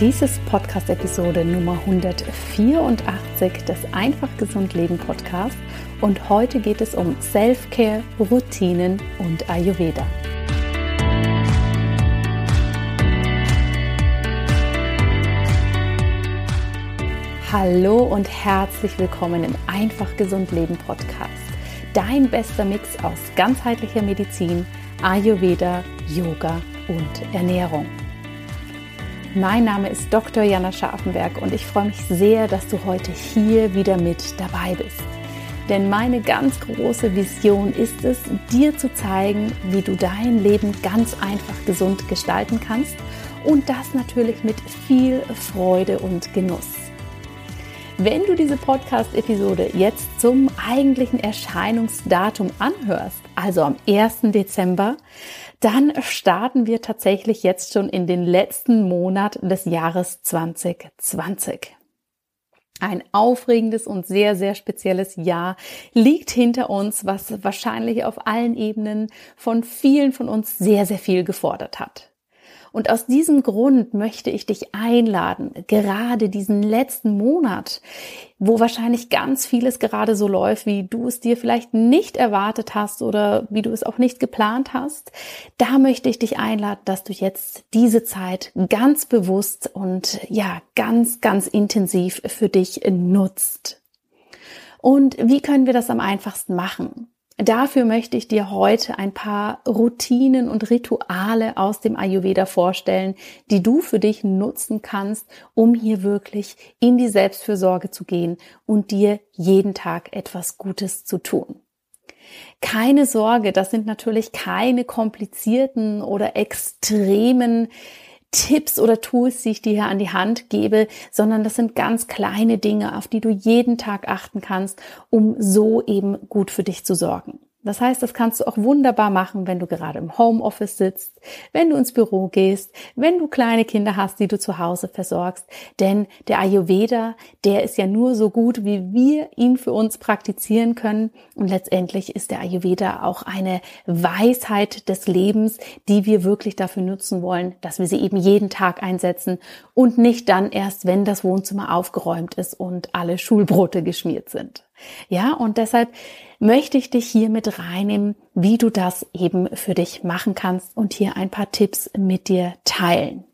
Dies ist Podcast-Episode Nummer 184 des Einfach Gesund Leben Podcast und heute geht es um Self-Care, Routinen und Ayurveda. Hallo und herzlich willkommen im Einfach Gesund Leben Podcast. Dein bester Mix aus ganzheitlicher Medizin, Ayurveda, Yoga und Ernährung. Mein Name ist Dr. Jana Scharfenberg und ich freue mich sehr, dass du heute hier wieder mit dabei bist. Denn meine ganz große Vision ist es, dir zu zeigen, wie du dein Leben ganz einfach gesund gestalten kannst und das natürlich mit viel Freude und Genuss. Wenn du diese Podcast-Episode jetzt zum eigentlichen Erscheinungsdatum anhörst, also am 1. Dezember, dann starten wir tatsächlich jetzt schon in den letzten Monat des Jahres 2020. Ein aufregendes und sehr, sehr spezielles Jahr liegt hinter uns, was wahrscheinlich auf allen Ebenen von vielen von uns sehr, sehr viel gefordert hat. Und aus diesem Grund möchte ich dich einladen, gerade diesen letzten Monat, wo wahrscheinlich ganz vieles gerade so läuft, wie du es dir vielleicht nicht erwartet hast oder wie du es auch nicht geplant hast, da möchte ich dich einladen, dass du jetzt diese Zeit ganz bewusst und ja, ganz, ganz intensiv für dich nutzt. Und wie können wir das am einfachsten machen? Dafür möchte ich dir heute ein paar Routinen und Rituale aus dem Ayurveda vorstellen, die du für dich nutzen kannst, um hier wirklich in die Selbstfürsorge zu gehen und dir jeden Tag etwas Gutes zu tun. Keine Sorge, das sind natürlich keine komplizierten oder extremen Tipps oder Tools, die ich dir hier an die Hand gebe, sondern das sind ganz kleine Dinge, auf die du jeden Tag achten kannst, um so eben gut für dich zu sorgen. Das heißt, das kannst du auch wunderbar machen, wenn du gerade im Homeoffice sitzt, wenn du ins Büro gehst, wenn du kleine Kinder hast, die du zu Hause versorgst. Denn der Ayurveda, der ist ja nur so gut, wie wir ihn für uns praktizieren können. Und letztendlich ist der Ayurveda auch eine Weisheit des Lebens, die wir wirklich dafür nutzen wollen, dass wir sie eben jeden Tag einsetzen und nicht dann erst, wenn das Wohnzimmer aufgeräumt ist und alle Schulbrote geschmiert sind. Ja, und deshalb möchte ich dich hier mit reinnehmen, wie du das eben für dich machen kannst und hier ein paar Tipps mit dir teilen.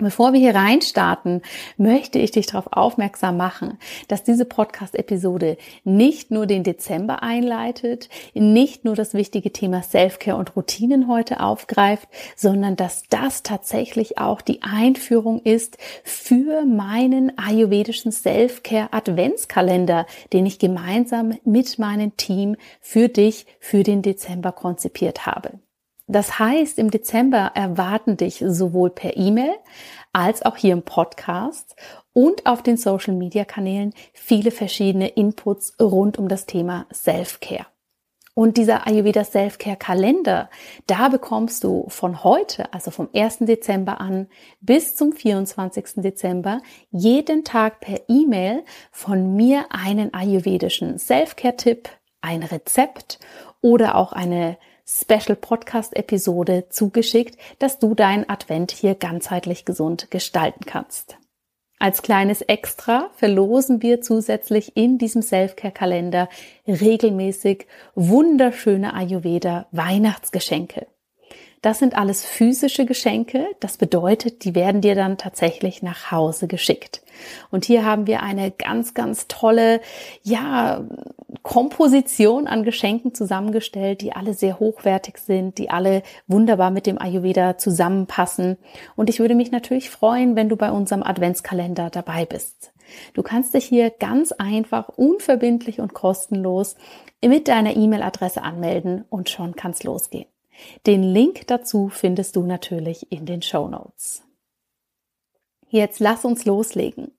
Bevor wir hier reinstarten, möchte ich dich darauf aufmerksam machen, dass diese Podcast-Episode nicht nur den Dezember einleitet, nicht nur das wichtige Thema Selfcare und Routinen heute aufgreift, sondern dass das tatsächlich auch die Einführung ist für meinen ayurvedischen Selfcare Adventskalender, den ich gemeinsam mit meinem Team für dich für den Dezember konzipiert habe. Das heißt, im Dezember erwarten dich sowohl per E-Mail als auch hier im Podcast und auf den Social Media Kanälen viele verschiedene Inputs rund um das Thema Self-Care. Und dieser Ayurveda Self-Care Kalender, da bekommst du von heute, also vom 1. Dezember an bis zum 24. Dezember, jeden Tag per E-Mail von mir einen ayurvedischen Self-Care-Tipp, ein Rezept oder auch eine Special Podcast Episode zugeschickt, dass du deinen Advent hier ganzheitlich gesund gestalten kannst. Als kleines Extra verlosen wir zusätzlich in diesem Selfcare Kalender regelmäßig wunderschöne Ayurveda Weihnachtsgeschenke. Das sind alles physische Geschenke. Das bedeutet, die werden dir dann tatsächlich nach Hause geschickt. Und hier haben wir eine ganz, ganz tolle, ja, Komposition an Geschenken zusammengestellt, die alle sehr hochwertig sind, die alle wunderbar mit dem Ayurveda zusammenpassen. Und ich würde mich natürlich freuen, wenn du bei unserem Adventskalender dabei bist. Du kannst dich hier ganz einfach, unverbindlich und kostenlos mit deiner E-Mail-Adresse anmelden und schon kann's losgehen. Den Link dazu findest du natürlich in den Show Notes. Jetzt lass uns loslegen.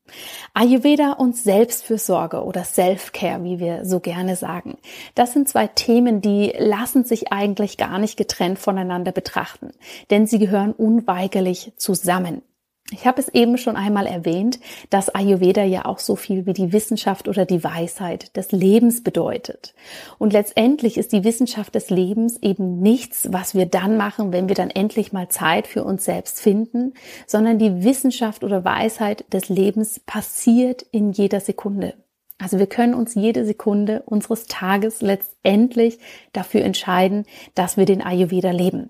Ayurveda und Selbstfürsorge oder Self-Care, wie wir so gerne sagen. Das sind zwei Themen, die lassen sich eigentlich gar nicht getrennt voneinander betrachten, denn sie gehören unweigerlich zusammen. Ich habe es eben schon einmal erwähnt, dass Ayurveda ja auch so viel wie die Wissenschaft oder die Weisheit des Lebens bedeutet. Und letztendlich ist die Wissenschaft des Lebens eben nichts, was wir dann machen, wenn wir dann endlich mal Zeit für uns selbst finden, sondern die Wissenschaft oder Weisheit des Lebens passiert in jeder Sekunde. Also wir können uns jede Sekunde unseres Tages letztendlich dafür entscheiden, dass wir den Ayurveda leben.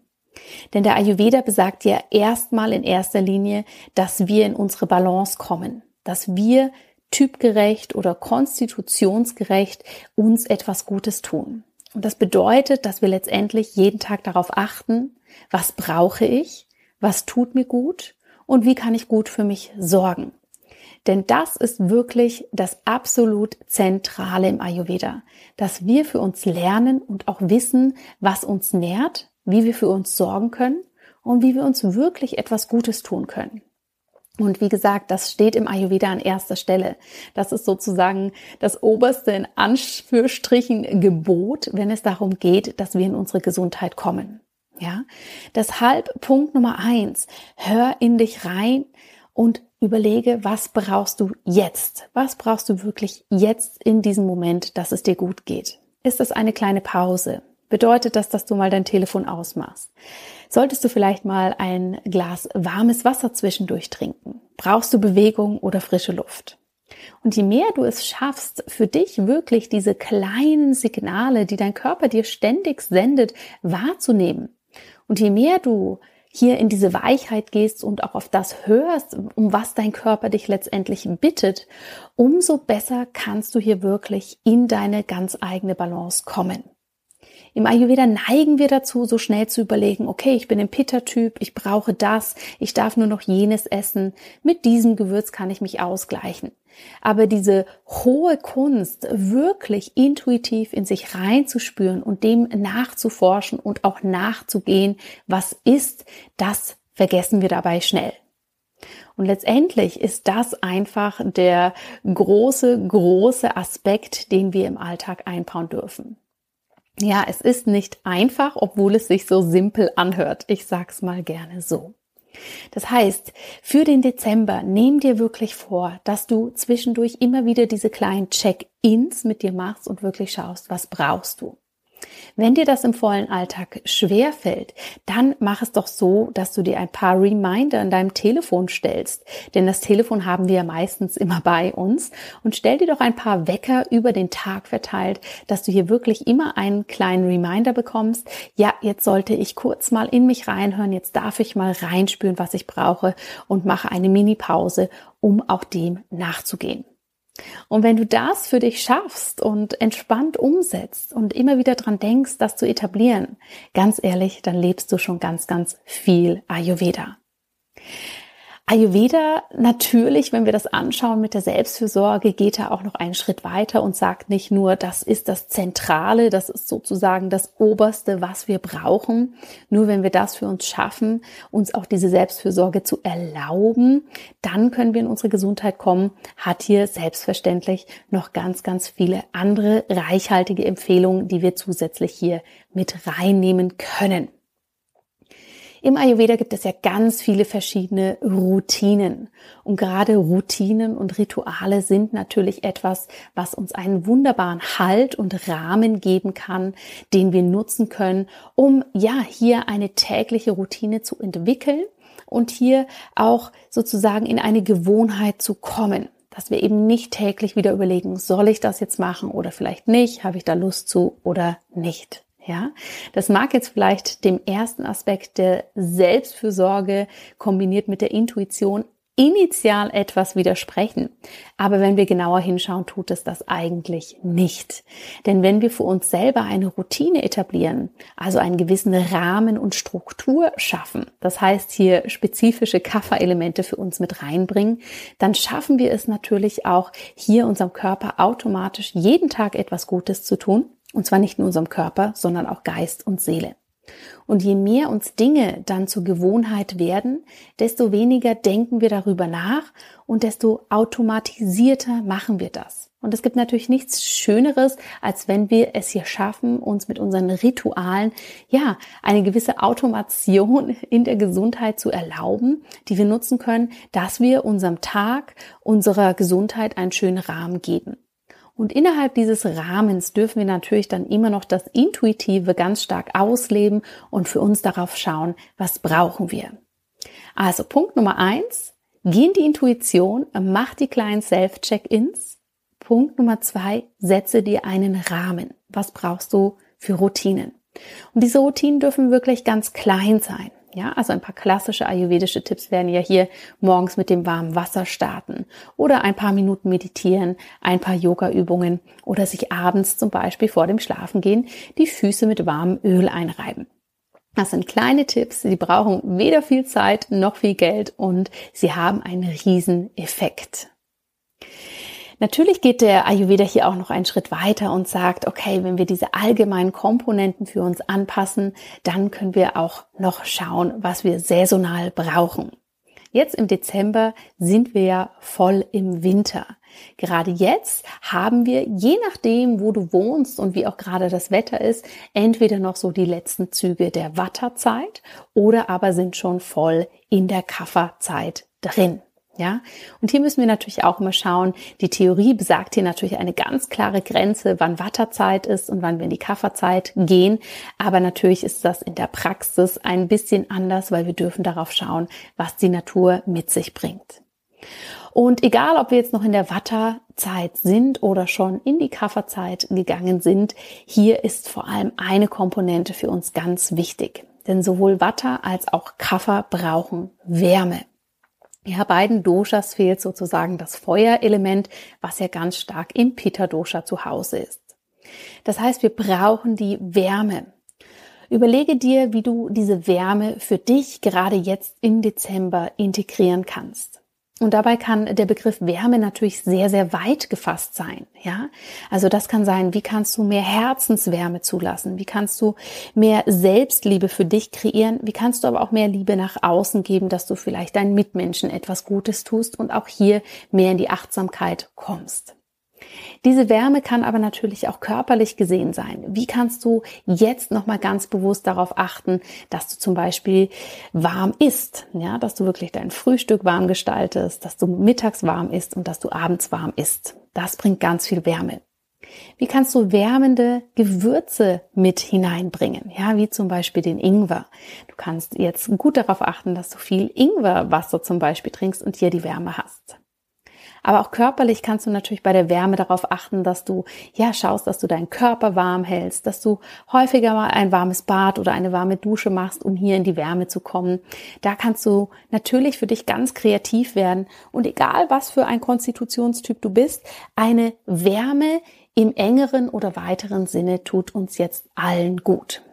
Denn der Ayurveda besagt ja erstmal in erster Linie, dass wir in unsere Balance kommen, dass wir typgerecht oder konstitutionsgerecht uns etwas Gutes tun. Und das bedeutet, dass wir letztendlich jeden Tag darauf achten, was brauche ich, was tut mir gut und wie kann ich gut für mich sorgen. Denn das ist wirklich das absolut Zentrale im Ayurveda, dass wir für uns lernen und auch wissen, was uns nährt, wie wir für uns sorgen können und wie wir uns wirklich etwas Gutes tun können. Und wie gesagt, das steht im Ayurveda an erster Stelle. Das ist sozusagen das oberste in Anführungsstrichen Gebot, wenn es darum geht, dass wir in unsere Gesundheit kommen. Ja, deshalb Punkt Nummer eins. Hör in dich rein und überlege, was brauchst du jetzt? Was brauchst du wirklich jetzt in diesem Moment, dass es dir gut geht? Ist es eine kleine Pause? Bedeutet das, dass du mal dein Telefon ausmachst. Solltest du vielleicht mal ein Glas warmes Wasser zwischendurch trinken? Brauchst du Bewegung oder frische Luft? Und je mehr du es schaffst, für dich wirklich diese kleinen Signale, die dein Körper dir ständig sendet, wahrzunehmen, und je mehr du hier in diese Weichheit gehst und auch auf das hörst, um was dein Körper dich letztendlich bittet, umso besser kannst du hier wirklich in deine ganz eigene Balance kommen. Im Ayurveda neigen wir dazu, so schnell zu überlegen, okay, ich bin ein Pitta-Typ, ich brauche das, ich darf nur noch jenes essen, mit diesem Gewürz kann ich mich ausgleichen. Aber diese hohe Kunst, wirklich intuitiv in sich reinzuspüren und dem nachzuforschen und auch nachzugehen, was ist, das vergessen wir dabei schnell. Und letztendlich ist das einfach der große, große Aspekt, den wir im Alltag einbauen dürfen. Ja, es ist nicht einfach, obwohl es sich so simpel anhört. Ich sag's mal gerne so. Das heißt, für den Dezember nimm dir wirklich vor, dass du zwischendurch immer wieder diese kleinen Check-ins mit dir machst und wirklich schaust, was brauchst du. Wenn dir das im vollen Alltag schwer fällt, dann mach es doch so, dass du dir ein paar Reminder in deinem Telefon stellst. Denn das Telefon haben wir ja meistens immer bei uns. Und stell dir doch ein paar Wecker über den Tag verteilt, dass du hier wirklich immer einen kleinen Reminder bekommst. Ja, jetzt sollte ich kurz mal in mich reinhören. Jetzt darf ich mal reinspüren, was ich brauche und mache eine Mini-Pause, um auch dem nachzugehen. Und wenn du das für dich schaffst und entspannt umsetzt und immer wieder dran denkst, das zu etablieren, ganz ehrlich, dann lebst du schon ganz, ganz viel Ayurveda. Ayurveda natürlich, wenn wir das anschauen mit der Selbstfürsorge, geht er auch noch einen Schritt weiter und sagt nicht nur, das ist das Zentrale, das ist sozusagen das Oberste, was wir brauchen. Nur wenn wir das für uns schaffen, uns auch diese Selbstfürsorge zu erlauben, dann können wir in unsere Gesundheit kommen, hat hier selbstverständlich noch ganz, ganz viele andere reichhaltige Empfehlungen, die wir zusätzlich hier mit reinnehmen können. Im Ayurveda gibt es ja ganz viele verschiedene Routinen. Und gerade Routinen und Rituale sind natürlich etwas, was uns einen wunderbaren Halt und Rahmen geben kann, den wir nutzen können, um ja hier eine tägliche Routine zu entwickeln und hier auch sozusagen in eine Gewohnheit zu kommen dass wir eben nicht täglich wieder überlegen, soll ich das jetzt machen oder vielleicht nicht, habe ich da Lust zu oder nicht. Ja, das mag jetzt vielleicht dem ersten Aspekt der Selbstfürsorge kombiniert mit der Intuition initial etwas widersprechen. Aber wenn wir genauer hinschauen, tut es das eigentlich nicht. Denn wenn wir für uns selber eine Routine etablieren, also einen gewissen Rahmen und Struktur schaffen, das heißt hier spezifische Kafferelemente für uns mit reinbringen, dann schaffen wir es natürlich auch hier unserem Körper automatisch jeden Tag etwas Gutes zu tun und zwar nicht in unserem Körper, sondern auch Geist und Seele. Und je mehr uns Dinge dann zur Gewohnheit werden, desto weniger denken wir darüber nach und desto automatisierter machen wir das. Und es gibt natürlich nichts Schöneres, als wenn wir es hier schaffen, uns mit unseren Ritualen, ja, eine gewisse Automation in der Gesundheit zu erlauben, die wir nutzen können, dass wir unserem Tag, unserer Gesundheit einen schönen Rahmen geben. Und innerhalb dieses Rahmens dürfen wir natürlich dann immer noch das Intuitive ganz stark ausleben und für uns darauf schauen, was brauchen wir. Also Punkt Nummer eins, geh in die Intuition, mach die kleinen Self-Check-Ins Punkt Nummer zwei, setze dir einen Rahmen. Was brauchst du für Routinen? Und diese Routinen dürfen wirklich ganz klein sein. Ja, also ein paar klassische ayurvedische Tipps werden ja hier morgens mit dem warmen Wasser starten oder ein paar Minuten meditieren, ein paar Yoga-Übungen oder sich abends zum Beispiel vor dem Schlafengehen die Füße mit warmem Öl einreiben. Das sind kleine Tipps, sie brauchen weder viel Zeit noch viel Geld und sie haben einen riesen Effekt. Natürlich geht der Ayurveda hier auch noch einen Schritt weiter und sagt, okay, wenn wir diese allgemeinen Komponenten für uns anpassen, dann können wir auch noch schauen, was wir saisonal brauchen. Jetzt im Dezember sind wir ja voll im Winter. Gerade jetzt haben wir, je nachdem, wo du wohnst und wie auch gerade das Wetter ist, entweder noch so die letzten Züge der Watterzeit oder aber sind schon voll in der Kafferzeit drin. Ja, und hier müssen wir natürlich auch immer schauen. Die Theorie besagt hier natürlich eine ganz klare Grenze, wann Watterzeit ist und wann wir in die Kafferzeit gehen. Aber natürlich ist das in der Praxis ein bisschen anders, weil wir dürfen darauf schauen, was die Natur mit sich bringt. Und egal, ob wir jetzt noch in der Watterzeit sind oder schon in die Kafferzeit gegangen sind, hier ist vor allem eine Komponente für uns ganz wichtig. Denn sowohl Watter als auch Kaffer brauchen Wärme. Ja, beiden Doshas fehlt sozusagen das Feuerelement, was ja ganz stark im Pitta-Dosha zu Hause ist. Das heißt, wir brauchen die Wärme. Überlege dir, wie du diese Wärme für dich gerade jetzt im Dezember integrieren kannst. Und dabei kann der Begriff Wärme natürlich sehr, sehr weit gefasst sein. Ja, also das kann sein, wie kannst du mehr Herzenswärme zulassen? Wie kannst du mehr Selbstliebe für dich kreieren? Wie kannst du aber auch mehr Liebe nach außen geben, dass du vielleicht deinen Mitmenschen etwas Gutes tust und auch hier mehr in die Achtsamkeit kommst? Diese Wärme kann aber natürlich auch körperlich gesehen sein. Wie kannst du jetzt nochmal ganz bewusst darauf achten, dass du zum Beispiel warm isst, ja, dass du wirklich dein Frühstück warm gestaltest, dass du mittags warm isst und dass du abends warm isst. Das bringt ganz viel Wärme. Wie kannst du wärmende Gewürze mit hineinbringen? Ja, wie zum Beispiel den Ingwer. Du kannst jetzt gut darauf achten, dass du viel Ingwerwasser zum Beispiel trinkst und hier die Wärme hast. Aber auch körperlich kannst du natürlich bei der Wärme darauf achten, dass du ja schaust, dass du deinen Körper warm hältst, dass du häufiger mal ein warmes Bad oder eine warme Dusche machst, um hier in die Wärme zu kommen. Da kannst du natürlich für dich ganz kreativ werden und egal was für ein Konstitutionstyp du bist, eine Wärme im engeren oder weiteren Sinne tut uns jetzt allen gut.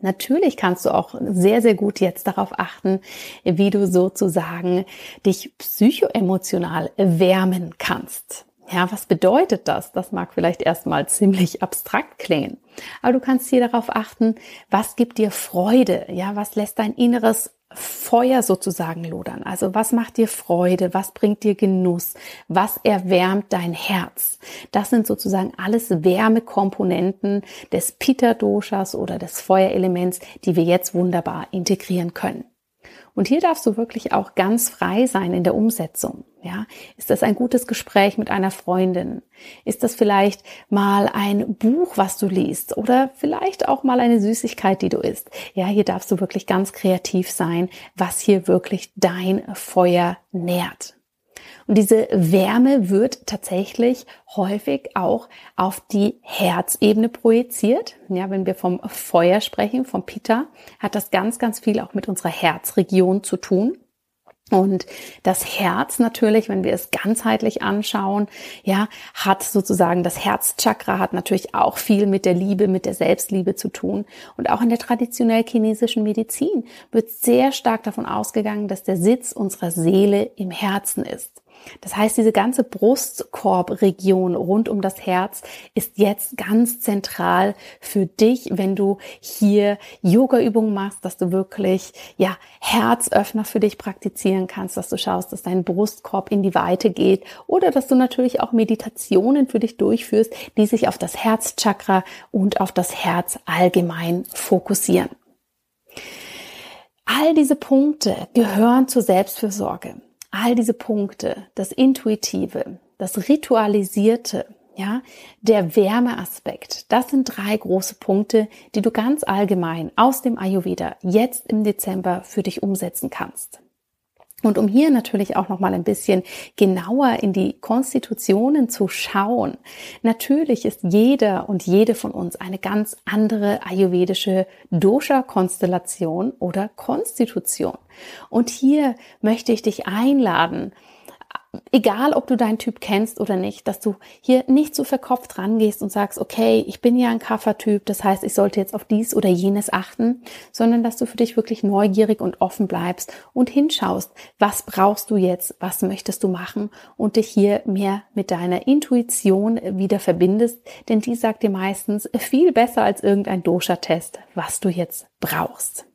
Natürlich kannst du auch sehr, sehr gut jetzt darauf achten, wie du sozusagen dich psychoemotional wärmen kannst. Ja, was bedeutet das? Das mag vielleicht erstmal ziemlich abstrakt klingen. Aber du kannst hier darauf achten, was gibt dir Freude? Ja, was lässt dein inneres Feuer sozusagen lodern. Also was macht dir Freude? Was bringt dir Genuss? Was erwärmt dein Herz? Das sind sozusagen alles Wärmekomponenten des Pitta-Doshas oder des Feuerelements, die wir jetzt wunderbar integrieren können. Und hier darfst du wirklich auch ganz frei sein in der Umsetzung. Ja, ist das ein gutes Gespräch mit einer Freundin? Ist das vielleicht mal ein Buch, was du liest? Oder vielleicht auch mal eine Süßigkeit, die du isst? Ja, hier darfst du wirklich ganz kreativ sein, was hier wirklich dein Feuer nährt. Und diese Wärme wird tatsächlich häufig auch auf die Herzebene projiziert. Ja, wenn wir vom Feuer sprechen, vom Pitta, hat das ganz, ganz viel auch mit unserer Herzregion zu tun. Und das Herz natürlich, wenn wir es ganzheitlich anschauen, ja, hat sozusagen das Herzchakra hat natürlich auch viel mit der Liebe, mit der Selbstliebe zu tun. Und auch in der traditionell chinesischen Medizin wird sehr stark davon ausgegangen, dass der Sitz unserer Seele im Herzen ist. Das heißt, diese ganze Brustkorbregion rund um das Herz ist jetzt ganz zentral für dich, wenn du hier Yoga-Übungen machst, dass du wirklich, ja, Herzöffner für dich praktizieren kannst, dass du schaust, dass dein Brustkorb in die Weite geht oder dass du natürlich auch Meditationen für dich durchführst, die sich auf das Herzchakra und auf das Herz allgemein fokussieren. All diese Punkte gehören zur Selbstfürsorge all diese Punkte, das Intuitive, das Ritualisierte, ja, der Wärmeaspekt, das sind drei große Punkte, die du ganz allgemein aus dem Ayurveda jetzt im Dezember für dich umsetzen kannst. Und um hier natürlich auch noch mal ein bisschen genauer in die Konstitutionen zu schauen. Natürlich ist jeder und jede von uns eine ganz andere ayurvedische Dosha-Konstellation oder Konstitution. Und hier möchte ich dich einladen, egal ob du deinen Typ kennst oder nicht, dass du hier nicht so verkopft rangehst und sagst, okay, ich bin ja ein Kaffertyp, das heißt, ich sollte jetzt auf dies oder jenes achten, sondern dass du für dich wirklich neugierig und offen bleibst und hinschaust, was brauchst du jetzt, was möchtest du machen und dich hier mehr mit deiner Intuition wieder verbindest, denn die sagt dir meistens viel besser als irgendein Dosha-Test, was du jetzt brauchst.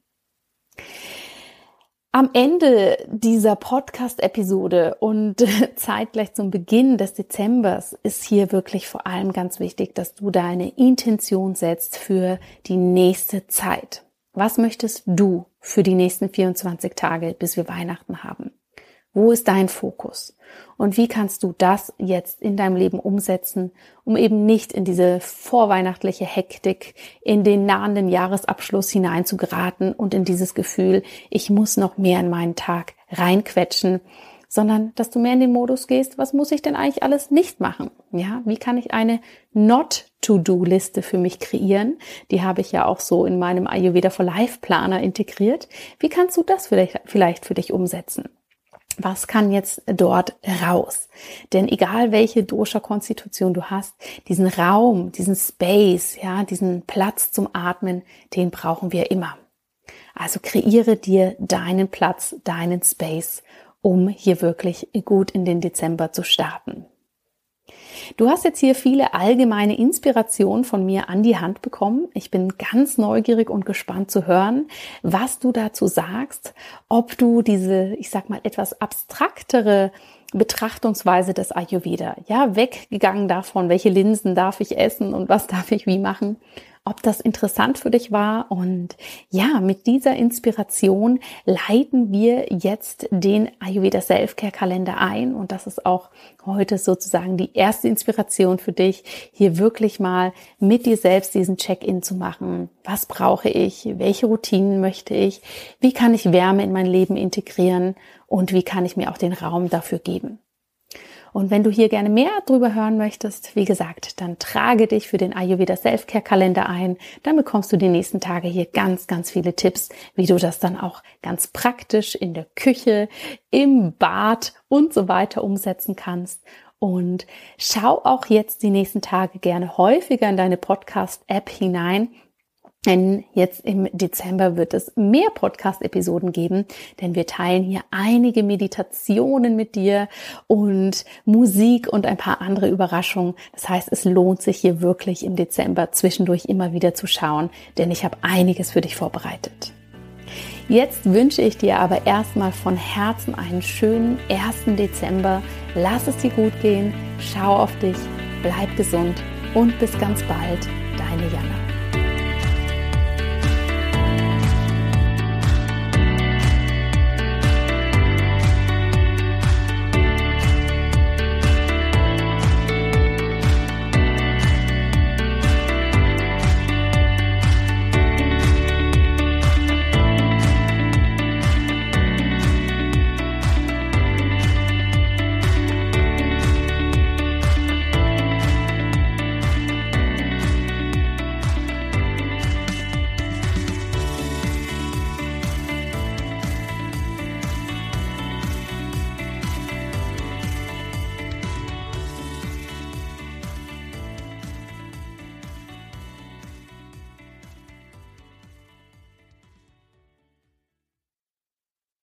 Am Ende dieser Podcast-Episode und zeitgleich zum Beginn des Dezembers ist hier wirklich vor allem ganz wichtig, dass du deine Intention setzt für die nächste Zeit. Was möchtest du für die nächsten 24 Tage, bis wir Weihnachten haben? Wo ist dein Fokus? Und wie kannst du das jetzt in deinem Leben umsetzen, um eben nicht in diese vorweihnachtliche Hektik, in den nahenden Jahresabschluss hinein zu geraten und in dieses Gefühl, ich muss noch mehr in meinen Tag reinquetschen, sondern dass du mehr in den Modus gehst, was muss ich denn eigentlich alles nicht machen? Ja, wie kann ich eine Not-to-Do-Liste für mich kreieren? Die habe ich ja auch so in meinem Ayurveda for Life Planer integriert. Wie kannst du das vielleicht, vielleicht für dich umsetzen? Was kann jetzt dort raus? Denn egal welche Dosha-Konstitution du hast, diesen Raum, diesen Space, ja, diesen Platz zum Atmen, den brauchen wir immer. Also kreiere dir deinen Platz, deinen Space, um hier wirklich gut in den Dezember zu starten. Du hast jetzt hier viele allgemeine Inspirationen von mir an die Hand bekommen. Ich bin ganz neugierig und gespannt zu hören, was du dazu sagst, ob du diese, ich sag mal, etwas abstraktere Betrachtungsweise des Ayurveda, ja, weggegangen davon, welche Linsen darf ich essen und was darf ich wie machen, ob das interessant für dich war. Und ja, mit dieser Inspiration leiten wir jetzt den Ayurveda Selfcare Kalender ein. Und das ist auch heute sozusagen die erste Inspiration für dich, hier wirklich mal mit dir selbst diesen Check-in zu machen. Was brauche ich? Welche Routinen möchte ich? Wie kann ich Wärme in mein Leben integrieren? Und wie kann ich mir auch den Raum dafür geben? Und wenn du hier gerne mehr darüber hören möchtest, wie gesagt, dann trage dich für den Ayurveda Selfcare Kalender ein. Dann bekommst du die nächsten Tage hier ganz, ganz viele Tipps, wie du das dann auch ganz praktisch in der Küche, im Bad und so weiter umsetzen kannst. Und schau auch jetzt die nächsten Tage gerne häufiger in deine Podcast-App hinein, denn jetzt im Dezember wird es mehr Podcast-Episoden geben, denn wir teilen hier einige Meditationen mit dir und Musik und ein paar andere Überraschungen. Das heißt, es lohnt sich hier wirklich im Dezember zwischendurch immer wieder zu schauen, denn ich habe einiges für dich vorbereitet. Jetzt wünsche ich dir aber erstmal von Herzen einen schönen 1. Dezember. Lass es dir gut gehen, schau auf dich, bleib gesund und bis ganz bald, deine Jana.